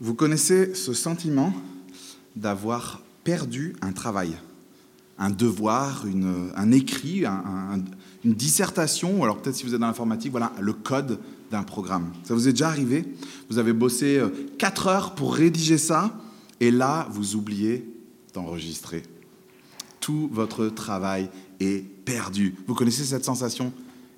Vous connaissez ce sentiment d'avoir perdu un travail, un devoir, une- un écrit, un- un- une dissertation, ou alors peut-être si vous êtes dans l'informatique, voilà, le code d'un programme. Ça vous est déjà arrivé? Vous avez bossé 4 heures pour rédiger ça, et là, vous oubliez d'enregistrer. Tout votre travail est perdu. Vous connaissez cette sensation?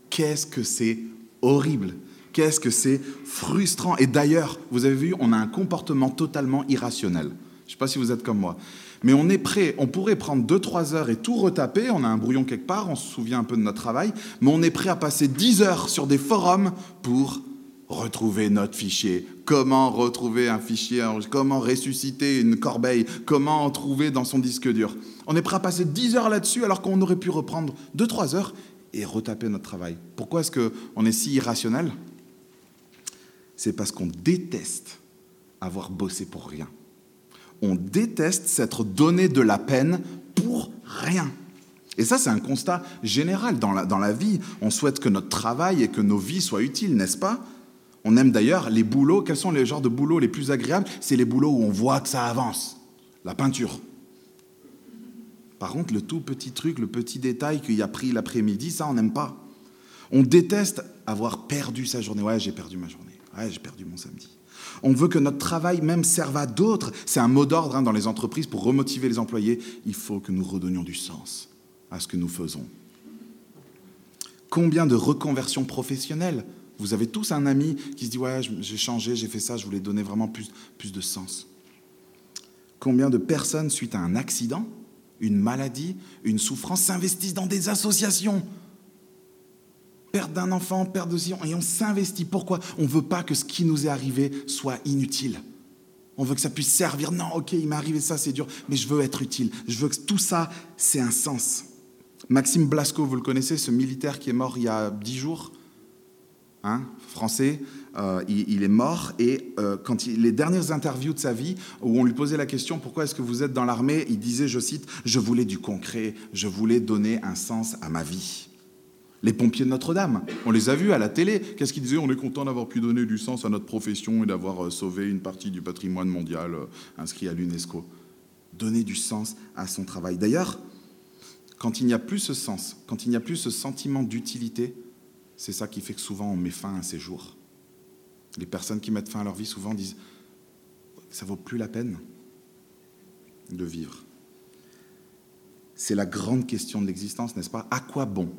Qu'est-ce que c'est horrible? Qu'est-ce que c'est frustrant Et d'ailleurs, vous avez vu, on a un comportement totalement irrationnel. Je ne sais pas si vous êtes comme moi. Mais on est prêt, on pourrait prendre 2-3 heures et tout retaper, on a un brouillon quelque part, on se souvient un peu de notre travail, mais on est prêt à passer 10 heures sur des forums pour retrouver notre fichier. Comment retrouver un fichier, comment ressusciter une corbeille, comment en trouver dans son disque dur? On est prêt à passer 10 heures là-dessus alors qu'on aurait pu reprendre 2-3 heures et retaper notre travail. Pourquoi est-ce qu'on est si irrationnel? C'est parce qu'on déteste avoir bossé pour rien. On déteste s'être donné de la peine pour rien. Et ça, c'est un constat général dans la, dans la vie. On souhaite que notre travail et que nos vies soient utiles, n'est-ce pas? On aime d'ailleurs les boulots. Quels sont les genres de boulots les plus agréables? C'est les boulots où on voit que ça avance. La peinture. Par contre, le tout petit truc, le petit détail qu'il a pris l'après-midi, ça, on n'aime pas. On déteste avoir perdu sa journée. Ouais, j'ai perdu ma journée. Ouais, j'ai perdu mon samedi. On veut que notre travail même serve à d'autres. C'est un mot d'ordre hein, dans les entreprises pour remotiver les employés. Il faut que nous redonnions du sens à ce que nous faisons. Combien de reconversions professionnelles? Vous avez tous un ami qui se dit Ouais, j'ai changé, j'ai fait ça, je voulais donner vraiment plus, plus de sens. Combien de personnes, suite à un accident, une maladie, une souffrance, s'investissent dans des associations? Perte d'un enfant, perte de et on s'investit. Pourquoi? On ne veut pas que ce qui nous est arrivé soit inutile. On veut que ça puisse servir. Non, ok, il m'est arrivé ça, c'est dur, mais je veux être utile. Je veux que tout ça, c'est un sens. Maxime Blasco, vous le connaissez, ce militaire qui est mort il y a dix jours, hein, français, euh, il, est mort, et euh, quand les dernières interviews de sa vie, où on lui posait la question, pourquoi est-ce que vous êtes dans l'armée Il disait, je cite, je voulais du concret, je voulais donner un sens à ma vie. Les pompiers de Notre-Dame, on les a vus à la télé. Qu'est-ce qu'ils disaient? On est content d'avoir pu donner du sens à notre profession et d'avoir sauvé une partie du patrimoine mondial inscrit à l'UNESCO. Donner du sens à son travail. D'ailleurs, quand il n'y a plus ce sens, quand il n'y a plus ce sentiment d'utilité, c'est ça qui fait que souvent on met fin à ces jours. Les personnes qui mettent fin à leur vie souvent disent ça vaut plus la peine de vivre. C'est la grande question de l'existence, n'est-ce pas? À quoi bon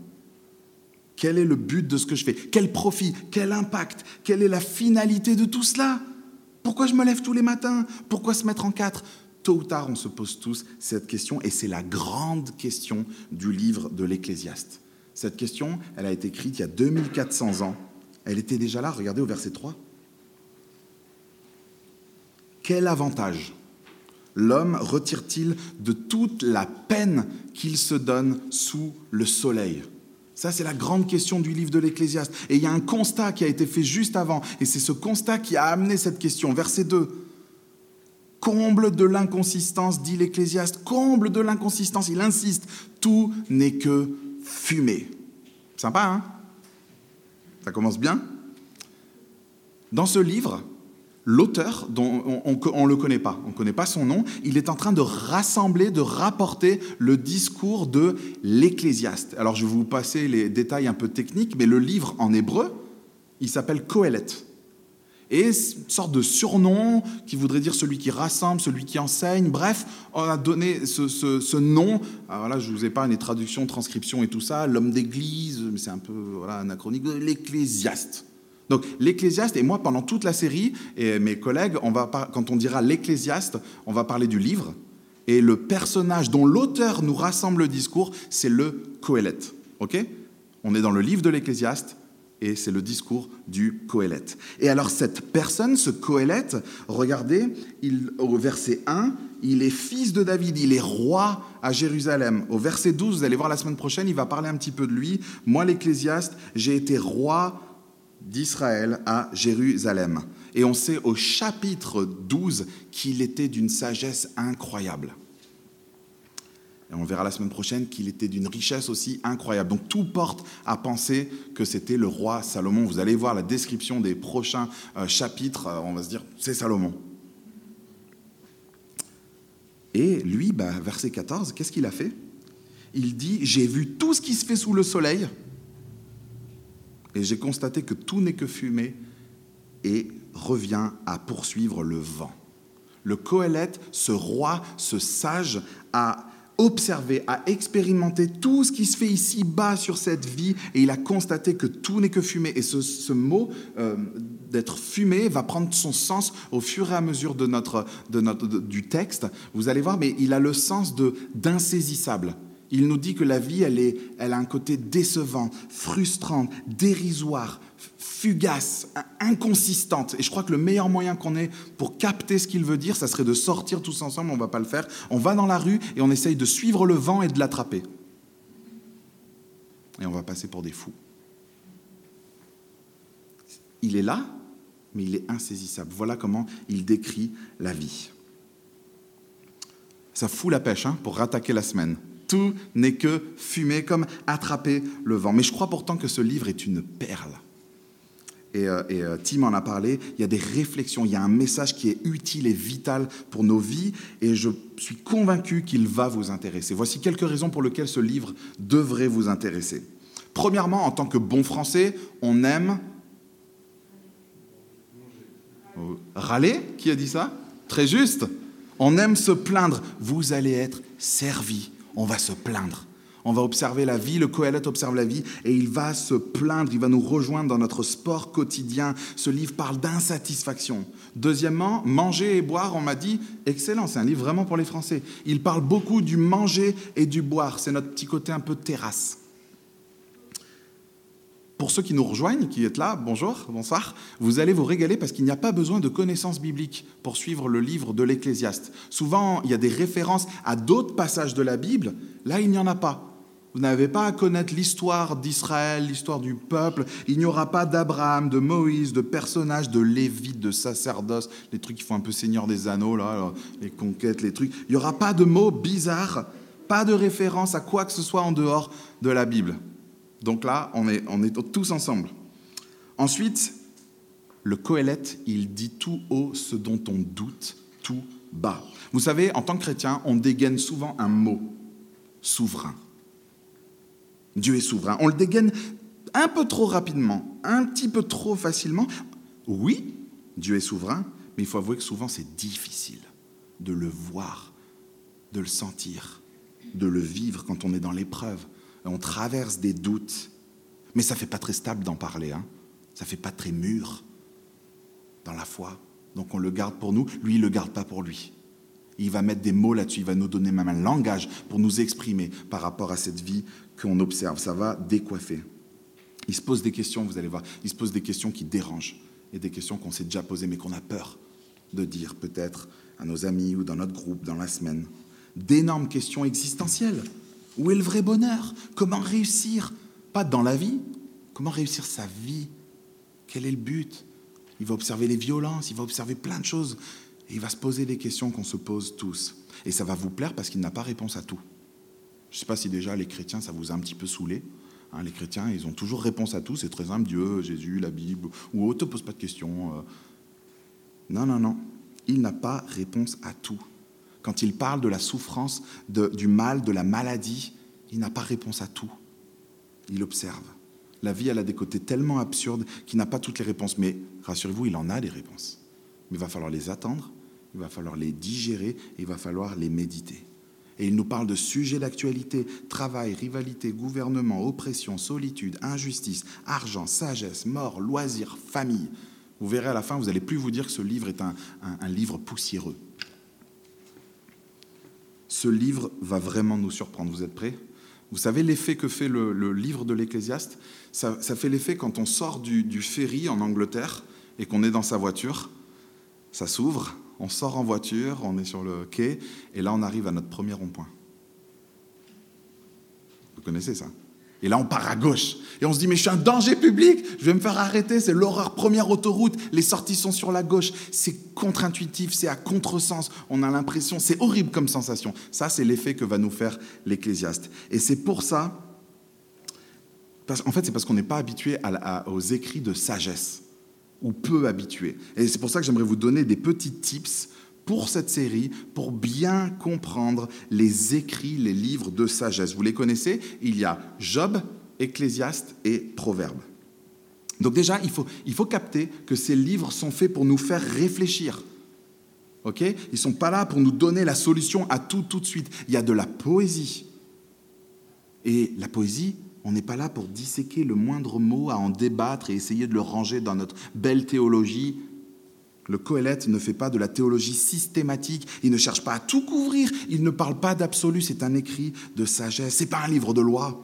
Quel est le but de ce que je fais? Quel profit? Quel impact? Quelle est la finalité de tout cela? Pourquoi je me lève tous les matins? Pourquoi se mettre en quatre? Tôt ou tard, on se pose tous cette question, et c'est la grande question du livre de l'Ecclésiaste. Cette question, elle a été écrite il y a 2400 ans. Elle était déjà là, regardez au verset 3. Quel avantage l'homme retire-t-il de toute la peine qu'il se donne sous le soleil? Ça, c'est la grande question du livre de l'Ecclésiaste. Et il y a un constat qui a été fait juste avant, et c'est ce constat qui a amené cette question. Verset 2. Comble de l'inconsistance, dit l'Ecclésiaste, comble de l'inconsistance, il insiste, tout n'est que fumée. Sympa, hein? Ça commence bien? Dans ce livre, l'auteur, dont on ne le connaît pas, on ne connaît pas son nom, il est en train de rassembler, de rapporter le discours de l'Ecclésiaste. Alors je vais vous passer les détails un peu techniques, mais le livre en hébreu, il s'appelle Kohelet. Et une sorte de surnom qui voudrait dire celui qui rassemble, celui qui enseigne. Bref, on a donné ce, nom. Alors là, je vous ai pas les traductions, transcriptions et tout ça. L'homme d'église, mais c'est un peu voilà, anachronique. L'ecclésiaste. Donc l'ecclésiaste, et moi pendant toute la série, et mes collègues, on va quand on dira l'ecclésiaste, on va parler du livre. Et le personnage dont l'auteur nous rassemble le discours, c'est le Coëlet. Ok? On est dans le livre de l'ecclésiaste et c'est le discours du Coëlet. Et alors cette personne, ce Coëlet, regardez, il, au verset 1, il est fils de David, il est roi à Jérusalem. Au verset 12, vous allez voir la semaine prochaine, il va parler un petit peu de lui. Moi, l'Ecclésiaste, j'ai été roi d'Israël à Jérusalem. Et on sait au chapitre 12 qu'il était d'une sagesse incroyable. Et on verra la semaine prochaine qu'il était d'une richesse aussi incroyable. Donc tout porte à penser que c'était le roi Salomon. Vous allez voir la description des prochains chapitres, on va se dire, c'est Salomon. Et lui, bah, verset 14, qu'est-ce qu'il a fait? Il dit, j'ai vu tout ce qui se fait sous le soleil, et j'ai constaté que tout n'est que fumée, et revient à poursuivre le vent. Le Coëlette, ce roi, ce sage, a observé, a expérimenté tout ce qui se fait ici bas sur cette vie et il a constaté que tout n'est que fumée. Et ce, mot euh, d'être fumé va prendre son sens au fur et à mesure de notre, de notre, du texte. Vous allez voir, mais il a le sens d'insaisissable. Il nous dit que la vie, elle, est, elle a un côté décevant, frustrant, dérisoire, fugace, inconsistante. Et je crois que le meilleur moyen qu'on ait pour capter ce qu'il veut dire, ça serait de sortir tous ensemble, on ne va pas le faire. On va dans la rue et on essaye de suivre le vent et de l'attraper. Et on va passer pour des fous. Il est là, mais il est insaisissable. Voilà comment il décrit la vie. Ça fout la pêche hein, pour rattaquer la semaine. Tout n'est que fumée, comme attraper le vent. Mais je crois pourtant que ce livre est une perle. Et, euh, euh, Tim en a parlé, il y a des réflexions, il y a un message qui est utile et vital pour nos vies, et je suis convaincu qu'il va vous intéresser. Voici quelques raisons pour lesquelles ce livre devrait vous intéresser. Premièrement, en tant que bon français, on aime... Râler Qui a dit ça? Très juste. On aime se plaindre. Vous allez être servi on va se plaindre. On va observer la vie, le Coëlette observe la vie et il va se plaindre, il va nous rejoindre dans notre sport quotidien. Ce livre parle d'insatisfaction. Deuxièmement, manger et boire, on m'a dit, excellent, c'est un livre vraiment pour les Français. Il parle beaucoup du manger et du boire, c'est notre petit côté un peu terrasse. Pour ceux qui nous rejoignent, qui êtes là, bonjour, bonsoir, vous allez vous régaler parce qu'il n'y a pas besoin de connaissances bibliques pour suivre le livre de l'Ecclésiaste. Souvent, il y a des références à d'autres passages de la Bible, là, il n'y en a pas. Vous n'avez pas à connaître l'histoire d'Israël, l'histoire du peuple. Il n'y aura pas d'Abraham, de Moïse, de personnages, de Lévite, de sacerdoce, les trucs qui font un peu Seigneur des Anneaux, là, les conquêtes, les trucs. Il n'y aura pas de mots bizarres, pas de référence à quoi que ce soit en dehors de la Bible. Donc là, on est, tous ensemble. Ensuite, le Coëlette, il dit tout haut ce dont on doute tout bas. Vous savez, en tant que chrétien, on dégaine souvent un mot, souverain. Dieu est souverain. On le dégaine un peu trop rapidement, un petit peu trop facilement. Oui, Dieu est souverain, mais il faut avouer que souvent c'est difficile de le voir, de le sentir, de le vivre quand on est dans l'épreuve on traverse des doutes, mais ça ne fait pas très stable d'en parler, hein. ça ne fait pas très mûr dans la foi. Donc on le garde pour nous, lui il ne le garde pas pour lui. Il va mettre des mots là-dessus, il va nous donner même un langage pour nous exprimer par rapport à cette vie qu'on observe. Ça va décoiffer. Il se pose des questions, vous allez voir, il se pose des questions qui dérangent et des questions qu'on s'est déjà posées mais qu'on a peur de dire peut-être à nos amis ou dans notre groupe dans la semaine. D'énormes questions existentielles. Où est le vrai bonheur? Comment réussir? Pas dans la vie, comment réussir sa vie? Quel est le but? Il va observer les violences, il va observer plein de choses. Et il va se poser des questions qu'on se pose tous. Et ça va vous plaire parce qu'il n'a pas réponse à tout. Je ne sais pas si déjà les chrétiens, ça vous a un petit peu saoulé. Hein, les chrétiens, ils ont toujours réponse à tout. C'est très simple, Dieu, Jésus, la Bible, ou autre, ne pose pas de questions. Euh. Non, non, non. Il n'a pas réponse à tout quand il parle de la souffrance, du mal, de la maladie, il n'a pas réponse à tout. Il observe. La vie, elle a des côtés tellement absurdes qu'il n'a pas toutes les réponses. Mais rassurez-vous, il en a des réponses. Mais il va falloir les attendre, il va falloir les digérer, et il va falloir les méditer. Et il nous parle de sujets d'actualité, travail, rivalité, gouvernement, oppression, solitude, injustice, argent, sagesse, mort, loisirs, famille. Vous verrez à la fin, vous n'allez plus vous dire que ce livre est un livre poussiéreux ce livre va vraiment nous surprendre. Vous êtes prêts? Vous savez l'effet que fait le, livre de l'Ecclésiaste? Ça, fait l'effet quand on sort du, ferry en Angleterre et qu'on est dans sa voiture. Ça s'ouvre, on sort en voiture, on est sur le quai, et là on arrive à notre premier rond-point. Vous connaissez ça? Et là, on part à gauche. Et on se dit, mais je suis un danger public, je vais me faire arrêter, c'est l'horreur, première autoroute, les sorties sont sur la gauche. C'est contre-intuitif, c'est à contresens. On a l'impression, c'est horrible comme sensation. Ça, c'est l'effet que va nous faire l'Ecclésiaste. Et c'est pour ça, en fait, c'est parce qu'on n'est pas habitué aux écrits de sagesse, ou peu habitué. Et c'est pour ça que j'aimerais vous donner des petits tips pour cette série, pour bien comprendre les écrits, les livres de sagesse. Vous les connaissez? Il y a Job, Ecclésiaste et Proverbes. Donc déjà, il faut, il faut capter que ces livres sont faits pour nous faire réfléchir. Ok? Ils ne sont pas là pour nous donner la solution à tout tout de suite. Il y a de la poésie. Et la poésie, on n'est pas là pour disséquer le moindre mot, à en débattre et essayer de le ranger dans notre belle théologie. Le Coëlette ne fait pas de la théologie systématique, il ne cherche pas à tout couvrir, il ne parle pas d'absolu, c'est un écrit de sagesse, c'est pas un livre de loi.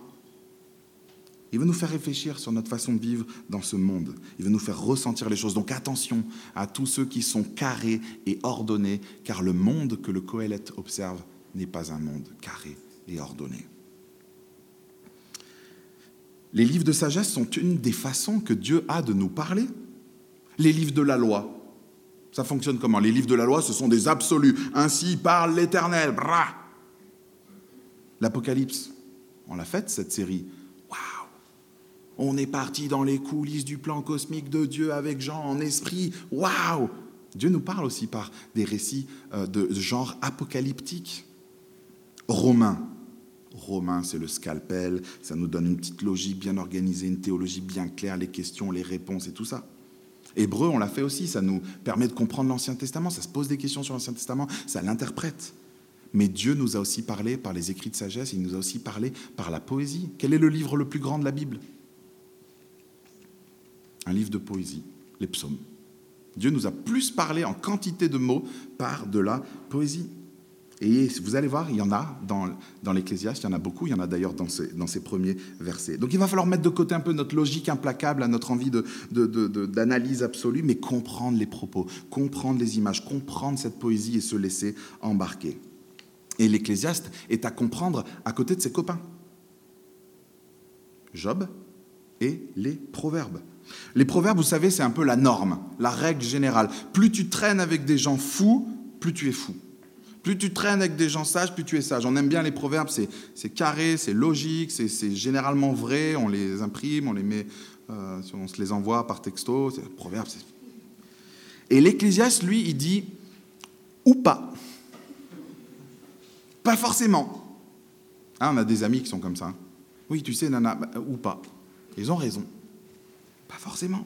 Il veut nous faire réfléchir sur notre façon de vivre dans ce monde. Il veut nous faire ressentir les choses. Donc attention à tous ceux qui sont carrés et ordonnés, car le monde que le Coëlette observe n'est pas un monde carré et ordonné. Les livres de sagesse sont une des façons que Dieu a de nous parler. Les livres de la loi, ça fonctionne comment? Les livres de la loi, ce sont des absolus. Ainsi parle l'Éternel. L'Apocalypse, on l'a faite cette série. On est parti dans les coulisses du plan cosmique de Dieu avec Jean en esprit. Waouh Dieu nous parle aussi par des récits euh, de genre apocalyptique. Romain. Romain, c'est le scalpel, ça nous donne une petite logique bien organisée, une théologie bien claire, les questions, les réponses et tout ça. Hébreu, on l'a fait aussi, ça nous permet de comprendre l'Ancien Testament, ça se pose des questions sur l'Ancien Testament, ça l'interprète. Mais Dieu nous a aussi parlé par les écrits de sagesse, il nous a aussi parlé par la poésie. Quel est le livre le plus grand de la Bible? Un livre de poésie, les psaumes. Dieu nous a plus parlé en quantité de mots par de la poésie. Et vous allez voir, il y en a dans, dans l'Ecclésiaste, il y en a beaucoup, il y en a d'ailleurs dans ces, premiers versets. Donc il va falloir mettre de côté un peu notre logique implacable, notre envie d'analyse absolue, mais comprendre les propos, comprendre les images, comprendre cette poésie et se laisser embarquer. Et l'Ecclésiaste est à comprendre à côté de ses copains. Job et les proverbes. Les proverbes, vous savez, c'est un peu la norme, la règle générale. Plus tu traînes avec des gens fous, plus tu es fou. Plus tu traînes avec des gens sages, plus tu es sage. On aime bien les proverbes, c'est carré, c'est logique, c'est généralement vrai. On les imprime, on les met, euh, on se les envoie par texto. Proverbes. Et l'Ecclésiaste, lui, il dit ou pas. Pas forcément. Hein, on a des amis qui sont comme ça. Oui, tu sais, nana, bah, ou pas. Ils ont raison. Pas forcément.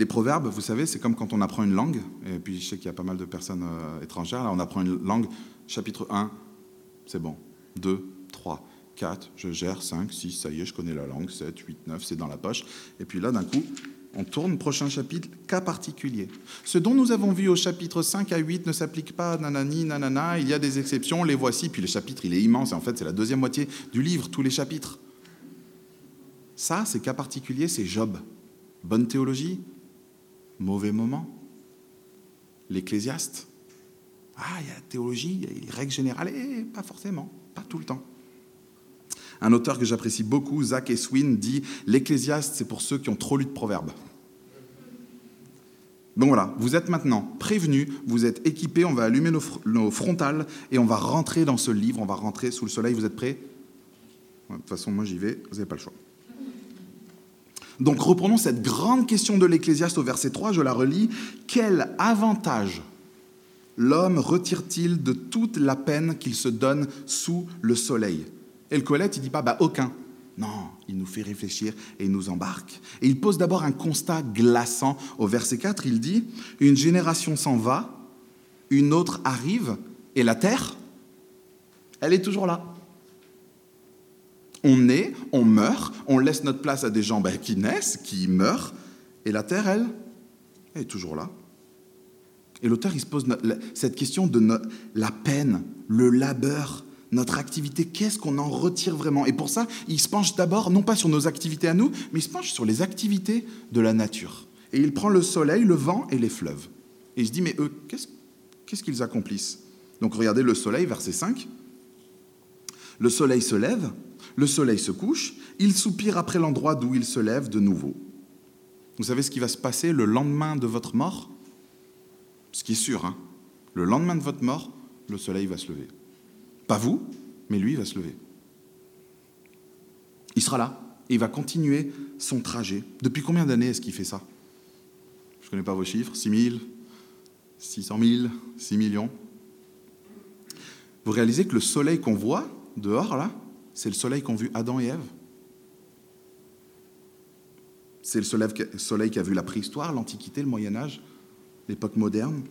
Les proverbes, vous savez, c'est comme quand on apprend une langue, et puis je sais qu'il y a pas mal de personnes euh, étrangères, là on apprend une langue, chapitre 1, c'est bon, 2, 3, 4, je gère, 5, 6, ça y est, je connais la langue, 7, 8, 9, c'est dans la poche, et puis là d'un coup, on tourne, prochain chapitre, cas particulier. Ce dont nous avons vu au chapitre 5 à 8 ne s'applique pas nanani, nanana, il y a des exceptions, les voici, puis le chapitre, il est immense, et en fait, c'est la deuxième moitié du livre, tous les chapitres. Ça, c'est cas particulier, c'est Job. Bonne théologie, mauvais moment. L'ecclésiaste. Ah, il y a la théologie, il y a les règles générales, et pas forcément, pas tout le temps. Un auteur que j'apprécie beaucoup, Zach Eswin, dit L'Ecclésiaste, c'est pour ceux qui ont trop lu de proverbes. Donc voilà, vous êtes maintenant prévenus, vous êtes équipés, on va allumer nos, frontales et on va rentrer dans ce livre, on va rentrer sous le soleil. Vous êtes prêts? De toute façon, moi j'y vais, vous n'avez pas le choix. Donc reprenons cette grande question de l'Ecclésiaste au verset 3, je la relis. Quel avantage l'homme retire-t-il de toute la peine qu'il se donne sous le soleil? Et le Colette, il dit pas bah, aucun. Non, il nous fait réfléchir et nous embarque. Et il pose d'abord un constat glaçant. Au verset 4, il dit Une génération s'en va, une autre arrive, et la terre, elle est toujours là. On naît, on meurt, on laisse notre place à des gens ben, qui naissent, qui meurent, et la terre, elle, elle est toujours là. Et l'auteur, il se pose cette question de la peine, le labeur, notre activité, qu'est-ce qu'on en retire vraiment? Et pour ça, il se penche d'abord, non pas sur nos activités à nous, mais il se penche sur les activités de la nature. Et il prend le soleil, le vent et les fleuves. Et il se dit, mais eux, qu'est-ce qu'ils accomplissent? Donc regardez le soleil, verset 5. Le soleil se lève, le soleil se couche, il soupire après l'endroit d'où il se lève de nouveau. Vous savez ce qui va se passer le lendemain de votre mort? Ce qui est sûr, hein le lendemain de votre mort, le soleil va se lever. Pas vous, mais lui va se lever. Il sera là et il va continuer son trajet. Depuis combien d'années est-ce qu'il fait ça? Je ne connais pas vos chiffres, 6 000, 600 000, 6 millions. Vous réalisez que le soleil qu'on voit dehors, là, c'est le soleil qu'ont vu Adam et Ève C'est le soleil qui a vu la préhistoire, l'Antiquité, le Moyen Âge, l'époque moderne.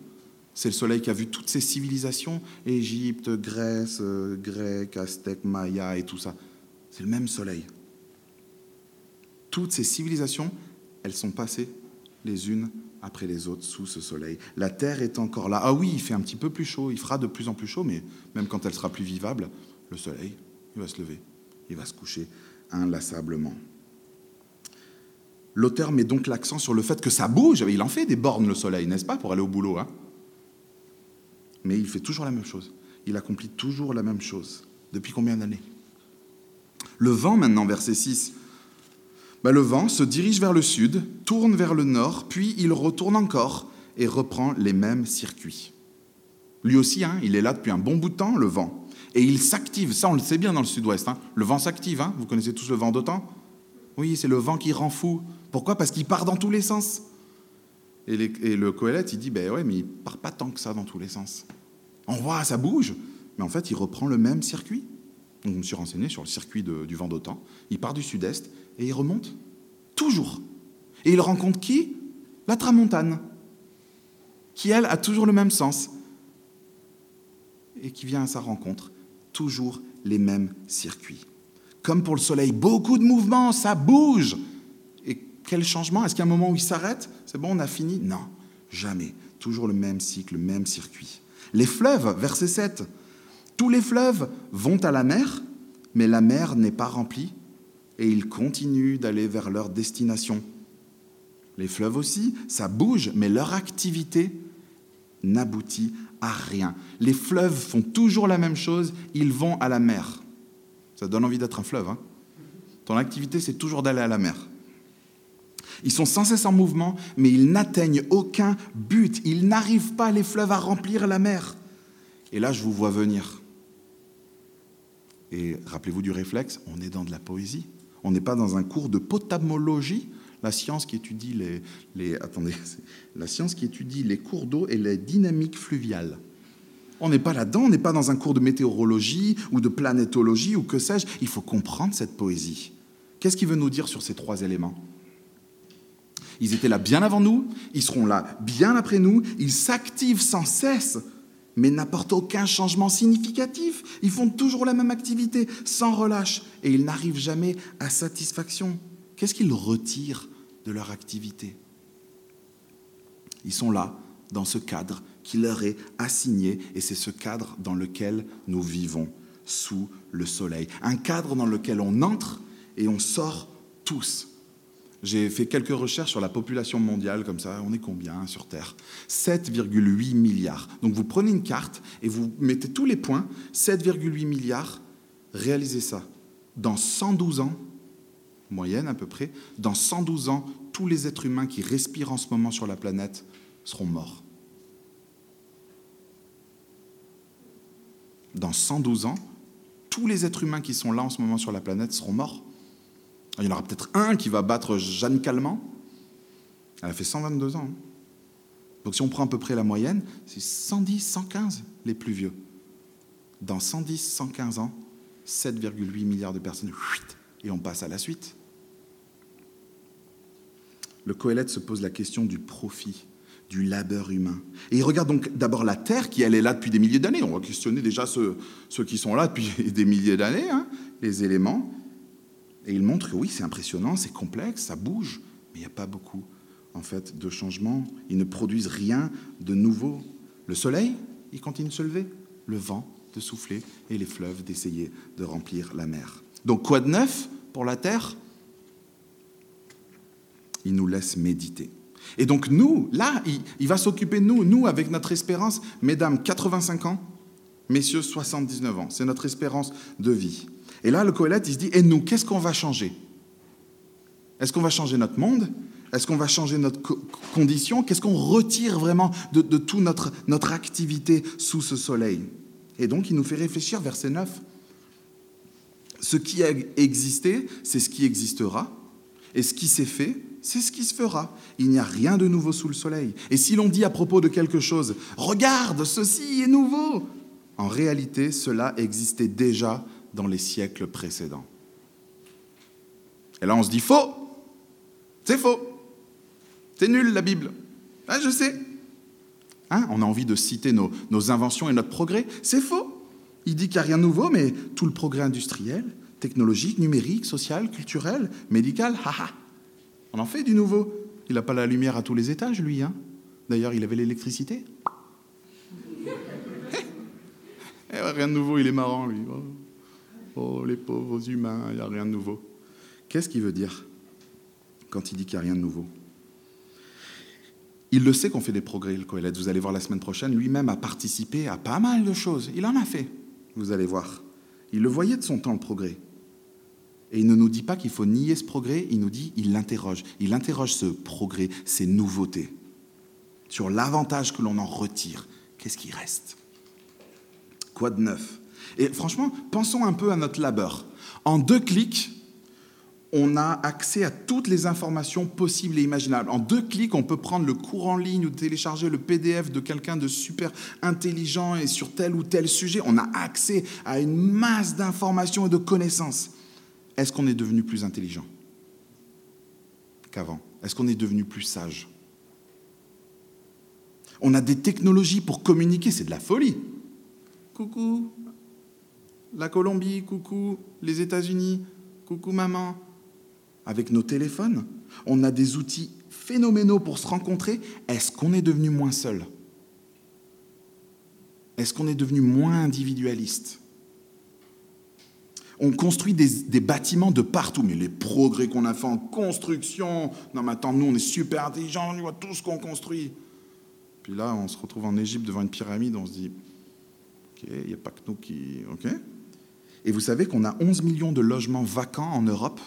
C'est le soleil qui a vu toutes ces civilisations, Égypte, Grèce, euh, Grec, Aztèque, Maya et tout ça. C'est le même soleil. Toutes ces civilisations, elles sont passées les unes après les autres sous ce soleil. La terre est encore là. Ah oui, il fait un petit peu plus chaud, il fera de plus en plus chaud, mais même quand elle sera plus vivable, le soleil, il va se lever, il va se coucher inlassablement. L'auteur met donc l'accent sur le fait que ça bouge. Il en fait des bornes, le soleil, n'est-ce pas, pour aller au boulot. Hein? Mais il fait toujours la même chose. Il accomplit toujours la même chose. Depuis combien d'années? Le vent, maintenant, verset 6. Bah, le vent se dirige vers le sud, tourne vers le nord, puis il retourne encore et reprend les mêmes circuits. Lui aussi, hein, il est là depuis un bon bout de temps, le vent. Et il s'active, ça on le sait bien dans le sud-ouest. Hein. Le vent s'active, hein. vous connaissez tous le vent d'autant Oui, c'est le vent qui rend fou. Pourquoi? Parce qu'il part dans tous les sens. Et, le Coëlette, il dit, ben ouais, mais il part pas tant que ça dans tous les sens. On voit, ça bouge, mais en fait, il reprend le même circuit. Donc, je me suis renseigné sur le circuit du vent d'autant. Il part du sud-est et il remonte toujours. Et il rencontre qui? La tramontane, qui elle a toujours le même sens et qui vient à sa rencontre. Toujours les mêmes circuits. Comme pour le soleil, beaucoup de mouvements, ça bouge. Et quel changement? Est-ce qu'il y a un moment où il s'arrête? C'est bon, on a fini? Non, jamais. Toujours le même cycle, le même circuit. Les fleuves, verset 7. Tous les fleuves vont à la mer, mais la mer n'est pas remplie et ils continuent d'aller vers leur destination. Les fleuves aussi, ça bouge, mais leur activité n'aboutit à rien. Les fleuves font toujours la même chose, ils vont à la mer. Ça donne envie d'être un fleuve. Hein Ton activité, c'est toujours d'aller à la mer. Ils sont sans cesse en mouvement, mais ils n'atteignent aucun but. Ils n'arrivent pas, les fleuves, à remplir la mer. Et là, je vous vois venir. Et rappelez-vous du réflexe, on est dans de la poésie. On n'est pas dans un cours de potamologie, la science qui étudie les, cours d'eau et les dynamiques fluviales. On n'est pas là-dedans, on n'est pas dans un cours de météorologie ou de planétologie ou que sais-je. Il faut comprendre cette poésie. Qu'est-ce qu'il veut nous dire sur ces trois éléments? Ils étaient là bien avant nous, ils seront là bien après nous, ils s'activent sans cesse mais n'apportent aucun changement significatif. Ils font toujours la même activité, sans relâche, et ils n'arrivent jamais à satisfaction. Qu'est-ce qu'ils retirent de leur activité? Ils sont là, dans ce cadre qui leur est assigné, et c'est ce cadre dans lequel nous vivons, sous le soleil. Un cadre dans lequel on entre et on sort tous j'ai fait quelques recherches sur la population mondiale, comme ça, on est combien sur Terre? 7,8 milliards. Donc vous prenez une carte et vous mettez tous les points, 7,8 milliards, réalisez ça. Dans 112 ans, moyenne à peu près, dans 112 ans, tous les êtres humains qui respirent en ce moment sur la planète seront morts. Dans 112 ans, tous les êtres humains qui sont là en ce moment sur la planète seront morts. Il y en aura peut-être un qui va battre Jeanne Calment. Elle a fait 122 ans. Hein. Donc si on prend à peu près la moyenne, c'est 110, 115 les plus vieux. Dans 110, 115 ans, 7,8 milliards de personnes, et on passe à la suite. Le Coëlette se pose la question du profit, du labeur humain. Et il regarde donc d'abord la Terre, qui elle est là depuis des milliers d'années. On va questionner déjà ceux, qui sont là depuis des milliers d'années, hein, les éléments. Et il montre que oui, c'est impressionnant, c'est complexe, ça bouge, mais il n'y a pas beaucoup en fait de changements. Ils ne produisent rien de nouveau. Le soleil, il continue de se lever, le vent de souffler et les fleuves d'essayer de remplir la mer. Donc quoi de neuf pour la terre? Il nous laisse méditer. Et donc nous, là, il, va s'occuper de nous, nous avec notre espérance, mesdames, 85 ans, messieurs, 79 ans. C'est notre espérance de vie. Et là, le Coëlette, il se dit, et nous, qu'est-ce qu'on va changer? Est-ce qu'on va changer notre monde? Est-ce qu'on va changer notre condition? Qu'est-ce qu'on retire vraiment de, de toute notre, notre activité sous ce soleil? Et donc, il nous fait réfléchir, verset 9. Ce qui a existé, c'est ce qui existera. Et ce qui s'est fait, c'est ce qui se fera. Il n'y a rien de nouveau sous le soleil. Et si l'on dit à propos de quelque chose, regarde, ceci est nouveau, en réalité, cela existait déjà dans les siècles précédents. Et là, on se dit, faux, c'est faux, c'est nul la Bible. Ah, je sais. Hein, on a envie de citer nos, nos inventions et notre progrès. C'est faux. Il dit qu'il n'y a rien de nouveau, mais tout le progrès industriel, technologique, numérique, social, culturel, médical, haha. On en fait du nouveau. Il n'a pas la lumière à tous les étages, lui. Hein D'ailleurs, il avait l'électricité. Eh, eh, rien de nouveau, il est marrant, lui. Oh, oh les pauvres humains, il n'y a rien de nouveau. Qu'est-ce qu'il veut dire quand il dit qu'il n'y a rien de nouveau? Il le sait qu'on fait des progrès, le Coëlette. Vous allez voir la semaine prochaine. Lui-même a participé à pas mal de choses. Il en a fait, vous allez voir. Il le voyait de son temps, le progrès. Et il ne nous dit pas qu'il faut nier ce progrès, il nous dit, il l'interroge. Il interroge ce progrès, ces nouveautés, sur l'avantage que l'on en retire. Qu'est-ce qui reste? Quoi de neuf? Et franchement, pensons un peu à notre labeur. En deux clics, on a accès à toutes les informations possibles et imaginables. En deux clics, on peut prendre le cours en ligne ou télécharger le PDF de quelqu'un de super intelligent et sur tel ou tel sujet. On a accès à une masse d'informations et de connaissances. Est-ce qu'on est devenu plus intelligent qu'avant? Est-ce qu'on est devenu plus sage? On a des technologies pour communiquer, c'est de la folie. Coucou, la Colombie, coucou, les États-Unis, coucou maman. Avec nos téléphones, on a des outils phénoménaux pour se rencontrer. Est-ce qu'on est devenu moins seul? Est-ce qu'on est devenu moins individualiste? On construit des, bâtiments de partout, mais les progrès qu'on a fait en construction, non mais attends, nous on est super intelligents, on voit tout ce qu'on construit. Puis là, on se retrouve en Égypte devant une pyramide, on se dit, ok, il n'y a pas que nous qui... Ok. Et vous savez qu'on a 11 millions de logements vacants en Europe.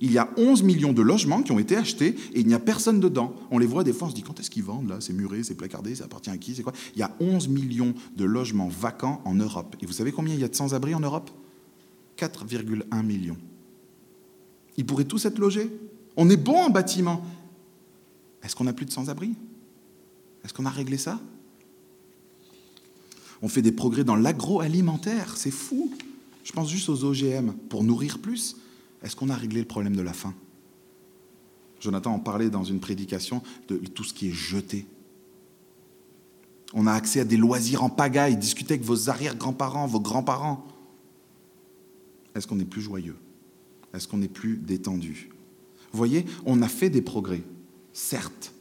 Il y a 11 millions de logements qui ont été achetés et il n'y a personne dedans. On les voit des fois, on se dit quand est-ce qu'ils vendent là? C'est muré, c'est placardé, ça appartient à qui C'est quoi? Il y a 11 millions de logements vacants en Europe. Et vous savez combien il y a de sans-abri en Europe? 4,1 millions. Ils pourraient tous être logés. On est bon en bâtiment. Est-ce qu'on n'a plus de sans-abri? Est-ce qu'on a réglé ça? On fait des progrès dans l'agroalimentaire, c'est fou. Je pense juste aux OGM pour nourrir plus. Est-ce qu'on a réglé le problème de la faim? Jonathan en parlait dans une prédication de tout ce qui est jeté. On a accès à des loisirs en pagaille, discuter avec vos arrière-grands-parents, vos grands-parents. Est-ce qu'on est plus joyeux? Est-ce qu'on est plus détendu? Vous voyez, on a fait des progrès, certes,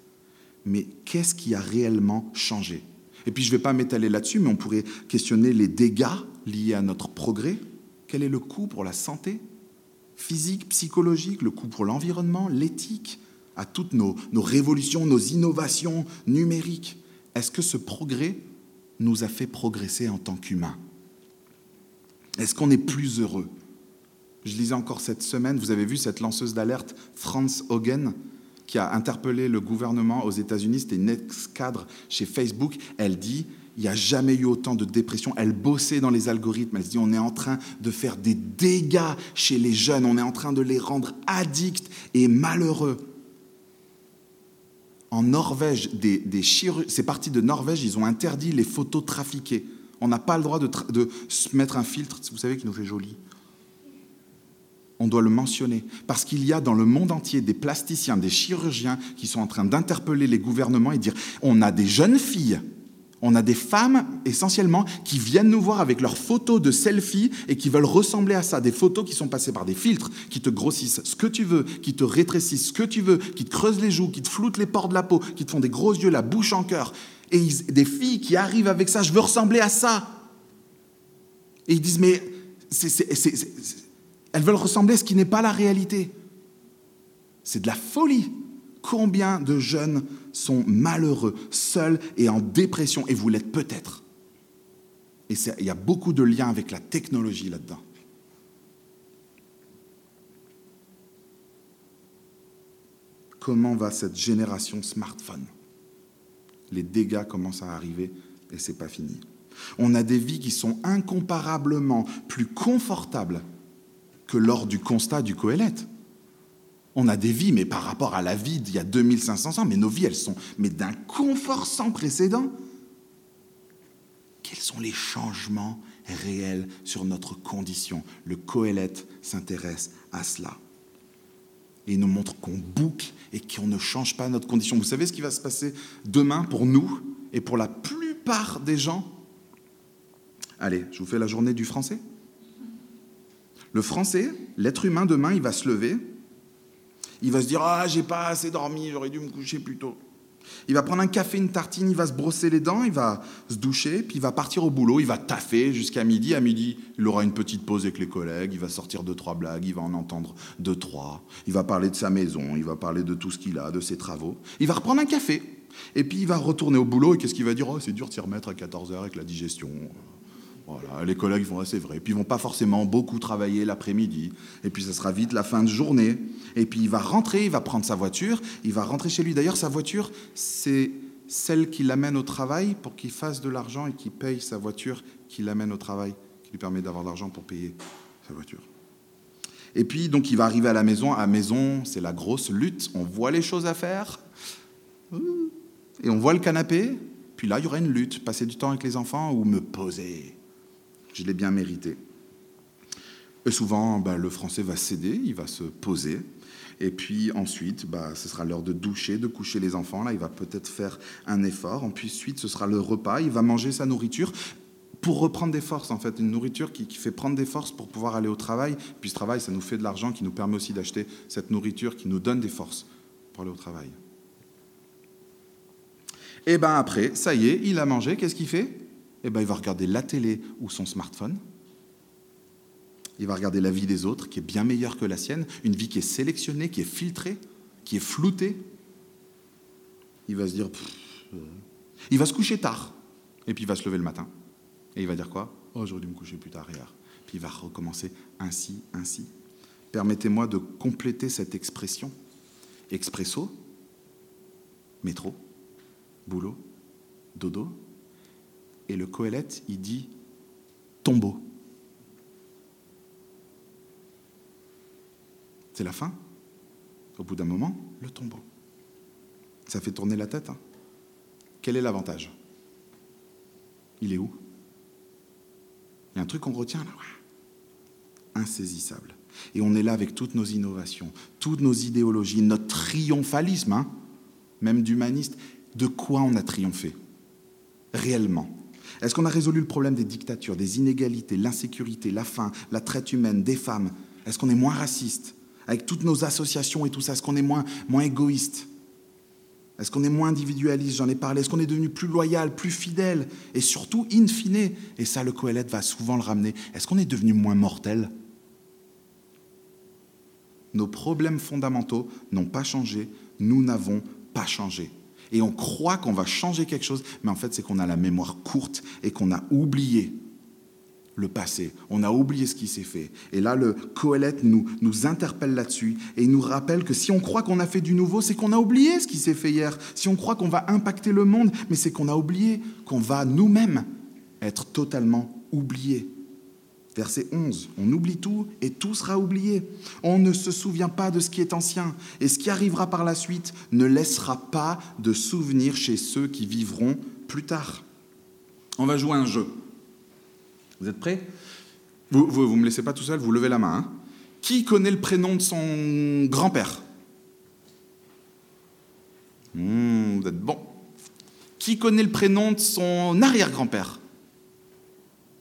mais qu'est-ce qui a réellement changé? Et puis je ne vais pas m'étaler là-dessus, mais on pourrait questionner les dégâts liés à notre progrès. Quel est le coût pour la santé? Physique, psychologique, le coût pour l'environnement, l'éthique, à toutes nos, nos révolutions, nos innovations numériques. Est-ce que ce progrès nous a fait progresser en tant qu'humains? Est-ce qu'on est plus heureux? Je lisais encore cette semaine, vous avez vu cette lanceuse d'alerte, Franz Hogan, qui a interpellé le gouvernement aux États-Unis, c'était une ex-cadre chez Facebook. Elle dit il n'y a jamais eu autant de dépression. Elle bossait dans les algorithmes. Elle se dit on est en train de faire des dégâts chez les jeunes, on est en train de les rendre addicts et malheureux. En Norvège, des, des c'est parti de Norvège, ils ont interdit les photos trafiquées. On n'a pas le droit de, se mettre un filtre, vous savez, qui nous fait joli. On doit le mentionner, parce qu'il y a dans le monde entier des plasticiens, des chirurgiens qui sont en train d'interpeller les gouvernements et dire, on a des jeunes filles, on a des femmes essentiellement qui viennent nous voir avec leurs photos de selfie et qui veulent ressembler à ça, des photos qui sont passées par des filtres, qui te grossissent ce que tu veux, qui te rétrécissent ce que tu veux, qui te creusent les joues, qui te floutent les pores de la peau, qui te font des gros yeux, la bouche en cœur. Et des filles qui arrivent avec ça, je veux ressembler à ça. Et ils disent, mais elles veulent ressembler à ce qui n'est pas la réalité. C'est de la folie. Combien de jeunes sont malheureux, seuls et en dépression, et vous l'êtes peut-être. Et il y a beaucoup de liens avec la technologie là-dedans. Comment va cette génération smartphone? Les dégâts commencent à arriver et c'est pas fini. On a des vies qui sont incomparablement plus confortables que lors du constat du Coëlette. On a des vies, mais par rapport à la vie d'il y a 2500 ans, mais nos vies, elles sont mais d'un confort sans précédent. Quels sont les changements réels sur notre condition? Le Coëlette s'intéresse à cela. Et il nous montre qu'on boucle et qu'on ne change pas notre condition. Vous savez ce qui va se passer demain pour nous et pour la plupart des gens? Allez, je vous fais la journée du français. Le français, l'être humain demain, il va se lever, il va se dire Ah, j'ai pas assez dormi, j'aurais dû me coucher plus tôt. Il va prendre un café, une tartine, il va se brosser les dents, il va se doucher, puis il va partir au boulot, il va taffer jusqu'à midi. À midi, il aura une petite pause avec les collègues, il va sortir deux, trois blagues, il va en entendre deux, trois. Il va parler de sa maison, il va parler de tout ce qu'il a, de ses travaux. Il va reprendre un café, et puis il va retourner au boulot, et qu'est-ce qu'il va dire? Oh, c'est dur de s'y remettre à 14 heures avec la digestion. Les collègues vont, c'est vrai. Puis ils vont pas forcément beaucoup travailler l'après-midi. Et puis ça sera vite la fin de journée. Et puis il va rentrer, il va prendre sa voiture, il va rentrer chez lui. D'ailleurs, sa voiture, c'est celle qui l'amène au travail pour qu'il fasse de l'argent et qui paye sa voiture qui l'amène au travail, qui lui permet d'avoir de l'argent pour payer sa voiture. Et puis, donc, il va arriver à la maison. À la maison, c'est la grosse lutte. On voit les choses à faire. Et on voit le canapé. Puis là, il y aura une lutte. Passer du temps avec les enfants ou me poser je l'ai bien mérité. Et souvent, bah, le français va céder, il va se poser. Et puis ensuite, bah, ce sera l'heure de doucher, de coucher les enfants. Là, il va peut-être faire un effort. Puis ensuite, ce sera le repas. Il va manger sa nourriture pour reprendre des forces, en fait. Une nourriture qui, fait prendre des forces pour pouvoir aller au travail. Puis ce travail, ça nous fait de l'argent qui nous permet aussi d'acheter cette nourriture qui nous donne des forces pour aller au travail. Et bien après, ça y est, il a mangé. Qu'est-ce qu'il fait? Eh ben, il va regarder la télé ou son smartphone. Il va regarder la vie des autres, qui est bien meilleure que la sienne, une vie qui est sélectionnée, qui est filtrée, qui est floutée. Il va se dire, euh. il va se coucher tard, et puis il va se lever le matin. Et il va dire quoi? Oh, j'aurais dû me coucher plus tard hier. Puis il va recommencer ainsi, ainsi. Permettez-moi de compléter cette expression. Expresso, métro, boulot, dodo, et le Coëlette, il dit tombeau. C'est la fin. Au bout d'un moment, le tombeau. Ça fait tourner la tête. Hein. Quel est l'avantage? Il est où? Il y a un truc qu'on retient là. Insaisissable. Et on est là avec toutes nos innovations, toutes nos idéologies, notre triomphalisme, hein, même d'humaniste. De quoi on a triomphé? Réellement. Est-ce qu'on a résolu le problème des dictatures, des inégalités, l'insécurité, la faim, la traite humaine, des femmes? Est-ce qu'on est moins raciste? Avec toutes nos associations et tout ça, est-ce qu'on est moins, moins égoïste? Est-ce qu'on est moins individualiste? J'en ai parlé. Est-ce qu'on est devenu plus loyal, plus fidèle Et surtout, in fine, et ça le Coëlette va souvent le ramener, est-ce qu'on est devenu moins mortel? Nos problèmes fondamentaux n'ont pas changé, nous n'avons pas changé et on croit qu'on va changer quelque chose, mais en fait c'est qu'on a la mémoire courte et qu'on a oublié le passé, on a oublié ce qui s'est fait. Et là, le Coëlette nous, nous interpelle là-dessus et nous rappelle que si on croit qu'on a fait du nouveau, c'est qu'on a oublié ce qui s'est fait hier. Si on croit qu'on va impacter le monde, mais c'est qu'on a oublié qu'on va nous-mêmes être totalement oubliés. Verset 11, on oublie tout et tout sera oublié. On ne se souvient pas de ce qui est ancien et ce qui arrivera par la suite ne laissera pas de souvenir chez ceux qui vivront plus tard. On va jouer un jeu. Vous êtes prêts? Vous ne vous, me laissez pas tout seul, vous levez la main. Hein. qui connaît le prénom de son grand-père? Hmm, Vous êtes bon. Qui connaît le prénom de son arrière-grand-père?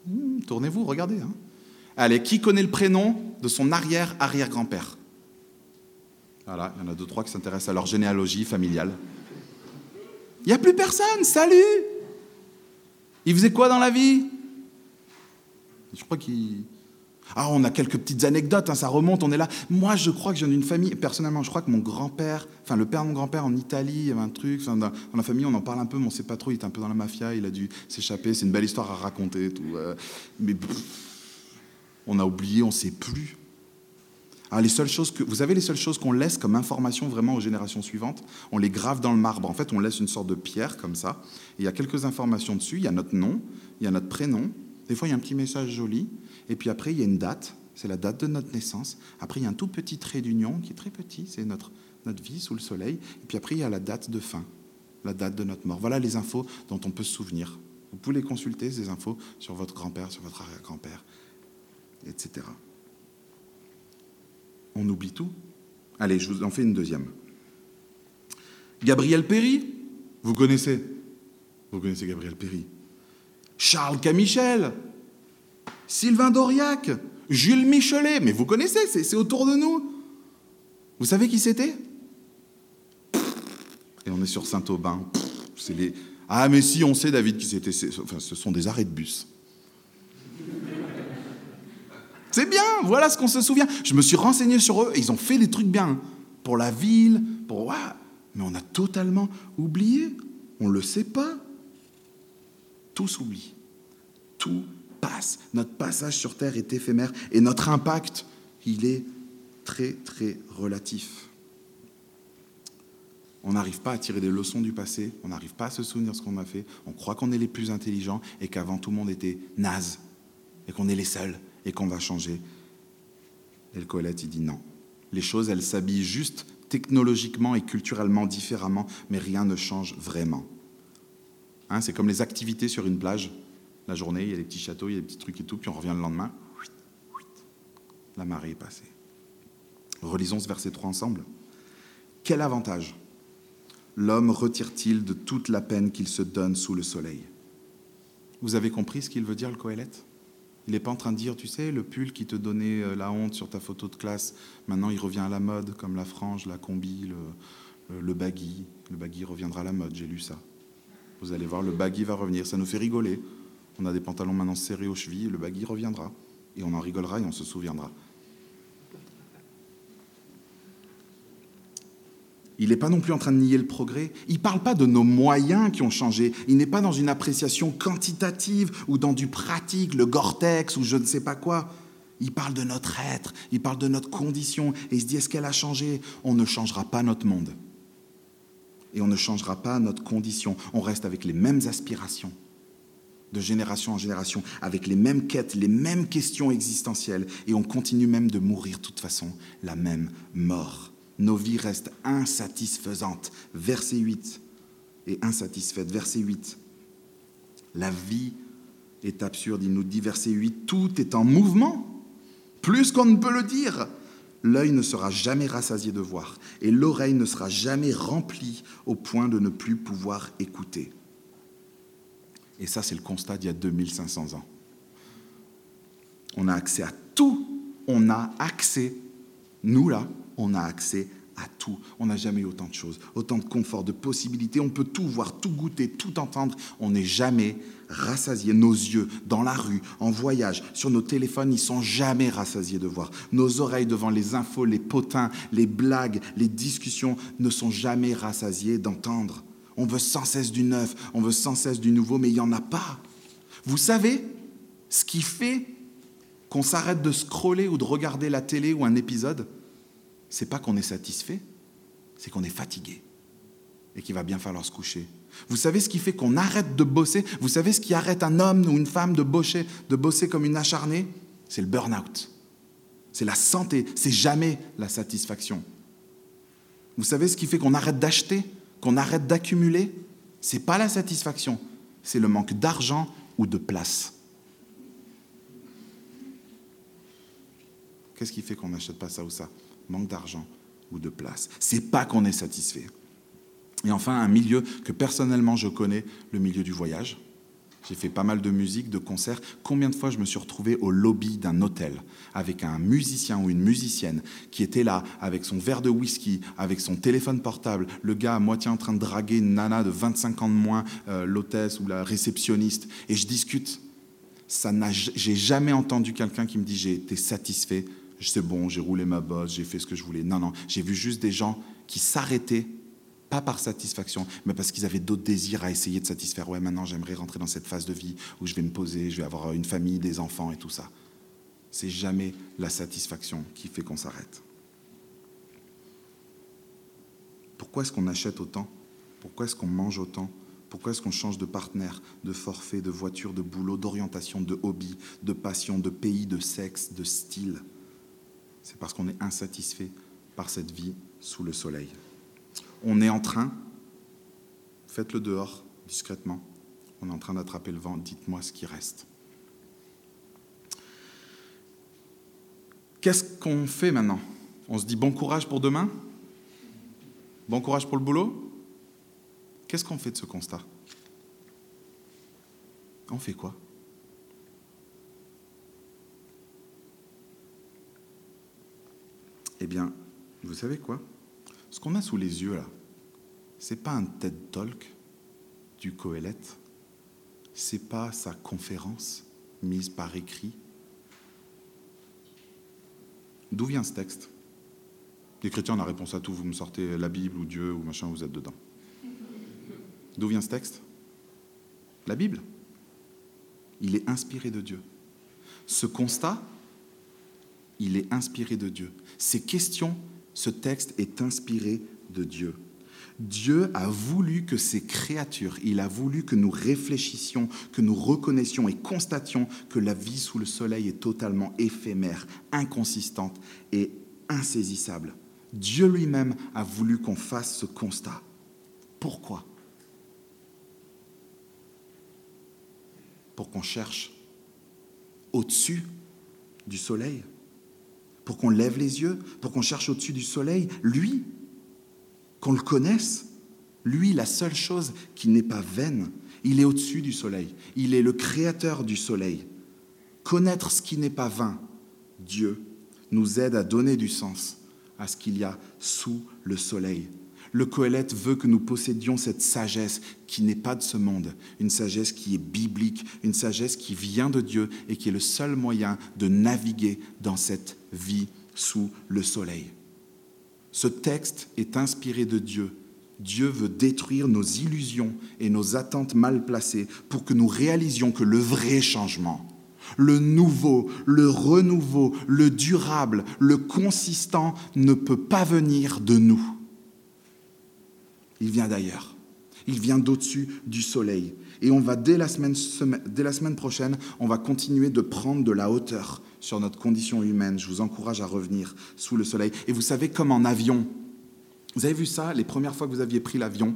Hmm, Tournez-vous, regardez. Hein. Allez, qui connaît le prénom de son arrière-arrière-grand-père Voilà, il y en a deux, trois qui s'intéressent à leur généalogie familiale. Il n'y a plus personne, salut Il faisait quoi dans la vie? Je crois qu'il... Ah, on a quelques petites anecdotes, hein, ça remonte, on est là. Moi, je crois que j'ai une famille, personnellement, je crois que mon grand-père, enfin le père de mon grand-père en Italie, il y avait un truc, dans, la famille, on en parle un peu, mais on ne sait pas trop, il était un peu dans la mafia, il a dû s'échapper, c'est une belle histoire à raconter, tout. Euh, mais on a oublié, on ne sait plus. Alors les seules choses que, vous avez les seules choses qu'on laisse comme information vraiment aux générations suivantes, on les grave dans le marbre. En fait, on laisse une sorte de pierre comme ça. il y a quelques informations dessus. Il y a notre nom, il y a notre prénom. Des fois, il y a un petit message joli. Et puis après, il y a une date. c'est la date de notre naissance. Après, il y a un tout petit trait d'union qui est très petit, c'est notre, notre vie sous le soleil. Et puis après, il y a la date de fin, la date de notre mort. Voilà les infos dont on peut se souvenir. Vous pouvez les consulter, ces infos, sur votre grand-père, sur votre arrière-grand-père, etc. On oublie tout. Allez, je vous en fais une deuxième. Gabriel Péry, vous connaissez? Vous connaissez Gabriel Péry Charles Camichel, Sylvain Doriac, Jules Michelet, mais vous connaissez, c'est autour de nous. Vous savez qui c'était? Et on est sur Saint-Aubin. Ah, mais si, on sait, David, qui c'était. Enfin, ce sont des arrêts de bus. C'est bien, voilà ce qu'on se souvient. Je me suis renseigné sur eux et ils ont fait des trucs bien. Pour la ville, pour. Mais on a totalement oublié. On ne le sait pas. Tout s'oublie. Tout passe. Notre passage sur Terre est éphémère et notre impact, il est très, très relatif. On n'arrive pas à tirer des leçons du passé, on n'arrive pas à se souvenir de ce qu'on a fait, on croit qu'on est les plus intelligents et qu'avant tout le monde était naze et qu'on est les seuls et qu'on va changer. Et le Colette, il dit non. Les choses, elles s'habillent juste technologiquement et culturellement différemment, mais rien ne change vraiment. Hein, c'est comme les activités sur une plage. La journée, il y a des petits châteaux, il y a des petits trucs et tout, puis on revient le lendemain. La marée est passée. Relisons ce verset 3 ensemble. Quel avantage l'homme retire-t-il de toute la peine qu'il se donne sous le soleil? Vous avez compris ce qu'il veut dire, le Coëlette Il n'est pas en train de dire, tu sais, le pull qui te donnait euh, la honte sur ta photo de classe, maintenant il revient à la mode, comme la frange, la combi, le, le baggy. Le baggy reviendra à la mode, j'ai lu ça. Vous allez voir, le baggy va revenir. Ça nous fait rigoler. On a des pantalons maintenant serrés aux chevilles, le baggy reviendra. Et on en rigolera et on se souviendra. Il n'est pas non plus en train de nier le progrès. Il ne parle pas de nos moyens qui ont changé. Il n'est pas dans une appréciation quantitative ou dans du pratique, le Gore-Tex ou je ne sais pas quoi. Il parle de notre être, il parle de notre condition et il se dit est-ce qu'elle a changé? On ne changera pas notre monde et on ne changera pas notre condition. On reste avec les mêmes aspirations, de génération en génération, avec les mêmes quêtes, les mêmes questions existentielles, et on continue même de mourir de toute façon, la même mort. Nos vies restent insatisfaisantes. Verset 8. Et insatisfaites. Verset 8. La vie est absurde. Il nous dit, verset 8, tout est en mouvement, plus qu'on ne peut le dire. L'œil ne sera jamais rassasié de voir et l'oreille ne sera jamais remplie au point de ne plus pouvoir écouter. Et ça, c'est le constat d'il y a 2500 ans. On a accès à tout. On a accès, nous là, on a accès à tout. On n'a jamais eu autant de choses, autant de confort, de possibilités. On peut tout voir, tout goûter, tout entendre. On n'est jamais rassasié. Nos yeux, dans la rue, en voyage, sur nos téléphones, ils sont jamais rassasiés de voir. Nos oreilles devant les infos, les potins, les blagues, les discussions ne sont jamais rassasiées d'entendre. On veut sans cesse du neuf, on veut sans cesse du nouveau, mais il n'y en a pas. Vous savez ce qui fait qu'on s'arrête de scroller ou de regarder la télé ou un épisode? C'est pas qu'on est satisfait, c'est qu'on est fatigué et qu'il va bien falloir se coucher. Vous savez ce qui fait qu'on arrête de bosser? Vous savez ce qui arrête un homme ou une femme de bosser, comme une acharnée? C'est le burn-out. C'est la santé, c'est jamais la satisfaction. Vous savez ce qui fait qu'on arrête d'acheter, qu'on arrête d'accumuler? C'est pas la satisfaction, c'est le manque d'argent ou de place. Qu'est-ce qui fait qu'on n'achète pas ça ou ça? Manque d'argent ou de place. C'est pas qu'on est satisfait. Et enfin, un milieu que personnellement je connais, le milieu du voyage. J'ai fait pas mal de musique, de concerts. Combien de fois je me suis retrouvé au lobby d'un hôtel avec un musicien ou une musicienne qui était là avec son verre de whisky, avec son téléphone portable, le gars à moitié en train de draguer une nana de 25 ans de moins, euh, l'hôtesse ou la réceptionniste, et je discute. Ça j'ai jamais entendu quelqu'un qui me dit j'ai été satisfait c'est bon, j'ai roulé ma bosse, j'ai fait ce que je voulais. Non, non, j'ai vu juste des gens qui s'arrêtaient, pas par satisfaction, mais parce qu'ils avaient d'autres désirs à essayer de satisfaire. Ouais, maintenant j'aimerais rentrer dans cette phase de vie où je vais me poser, je vais avoir une famille, des enfants et tout ça. C'est jamais la satisfaction qui fait qu'on s'arrête. Pourquoi est-ce qu'on achète autant? Pourquoi est-ce qu'on mange autant? Pourquoi est-ce qu'on change de partenaire, de forfait, de voiture, de boulot, d'orientation, de hobby, de passion, de pays, de sexe, de style? C'est parce qu'on est insatisfait par cette vie sous le soleil. On est en train, faites-le dehors, discrètement, on est en train d'attraper le vent, dites-moi ce qui reste. Qu'est-ce qu'on fait maintenant? On se dit bon courage pour demain? Bon courage pour le boulot? Qu'est-ce qu'on fait de ce constat? On fait quoi? Eh bien, vous savez quoi? Ce qu'on a sous les yeux là, c'est pas un TED Talk du Coëlette, c'est pas sa conférence mise par écrit? D'où vient ce texte? Les chrétiens, on a réponse à tout. Vous me sortez la Bible ou Dieu ou machin, vous êtes dedans. D'où vient ce texte? La Bible. Il est inspiré de Dieu. Ce constat, il est inspiré de Dieu. Ces questions, ce texte est inspiré de Dieu. Dieu a voulu que ces créatures, il a voulu que nous réfléchissions, que nous reconnaissions et constations que la vie sous le soleil est totalement éphémère, inconsistante et insaisissable. Dieu lui-même a voulu qu'on fasse ce constat. Pourquoi? Pour qu'on cherche au-dessus du soleil, pour qu'on lève les yeux, pour qu'on cherche au-dessus du soleil, lui, qu'on le connaisse. Lui, la seule chose qui n'est pas vaine, il est au-dessus du soleil. Il est le créateur du soleil. Connaître ce qui n'est pas vain, Dieu, nous aide à donner du sens à ce qu'il y a sous le soleil. Le Coëlette veut que nous possédions cette sagesse qui n'est pas de ce monde, une sagesse qui est biblique, une sagesse qui vient de Dieu et qui est le seul moyen de naviguer dans cette vie sous le soleil. Ce texte est inspiré de Dieu. Dieu veut détruire nos illusions et nos attentes mal placées pour que nous réalisions que le vrai changement, le nouveau, le renouveau, le durable, le consistant ne peut pas venir de nous. Il vient d'ailleurs. Il vient d'au-dessus du soleil. Et on va, dès la, semaine, dès la semaine prochaine, on va continuer de prendre de la hauteur sur notre condition humaine. Je vous encourage à revenir sous le soleil. Et vous savez, comme en avion, vous avez vu ça les premières fois que vous aviez pris l'avion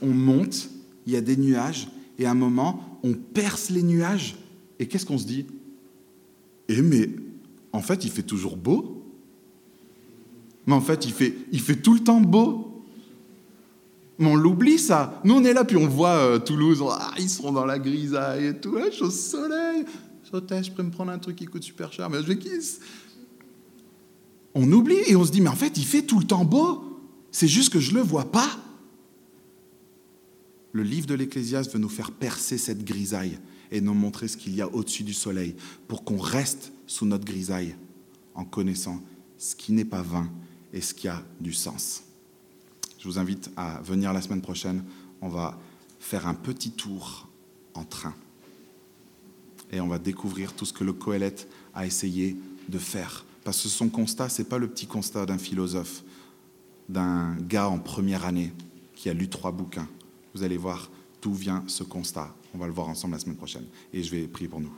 On monte, il y a des nuages, et à un moment, on perce les nuages. Et qu'est-ce qu'on se dit? Eh mais, en fait, il fait toujours beau. Mais en fait, il fait, il fait tout le temps beau. Mais on l'oublie ça. Nous on est là, puis on voit euh, Toulouse, ah, ils sont dans la grisaille et tout, suis au soleil. Je peux me prendre un truc qui coûte super cher, mais je kiss. On oublie et on se dit, mais en fait, il fait tout le temps beau. C'est juste que je ne le vois pas. Le livre de l'Ecclésiaste veut nous faire percer cette grisaille et nous montrer ce qu'il y a au-dessus du soleil pour qu'on reste sous notre grisaille en connaissant ce qui n'est pas vain et ce qui a du sens. Je vous invite à venir la semaine prochaine. On va faire un petit tour en train. Et on va découvrir tout ce que le Coëlette a essayé de faire. Parce que son constat, ce n'est pas le petit constat d'un philosophe, d'un gars en première année qui a lu trois bouquins. Vous allez voir d'où vient ce constat. On va le voir ensemble la semaine prochaine. Et je vais prier pour nous.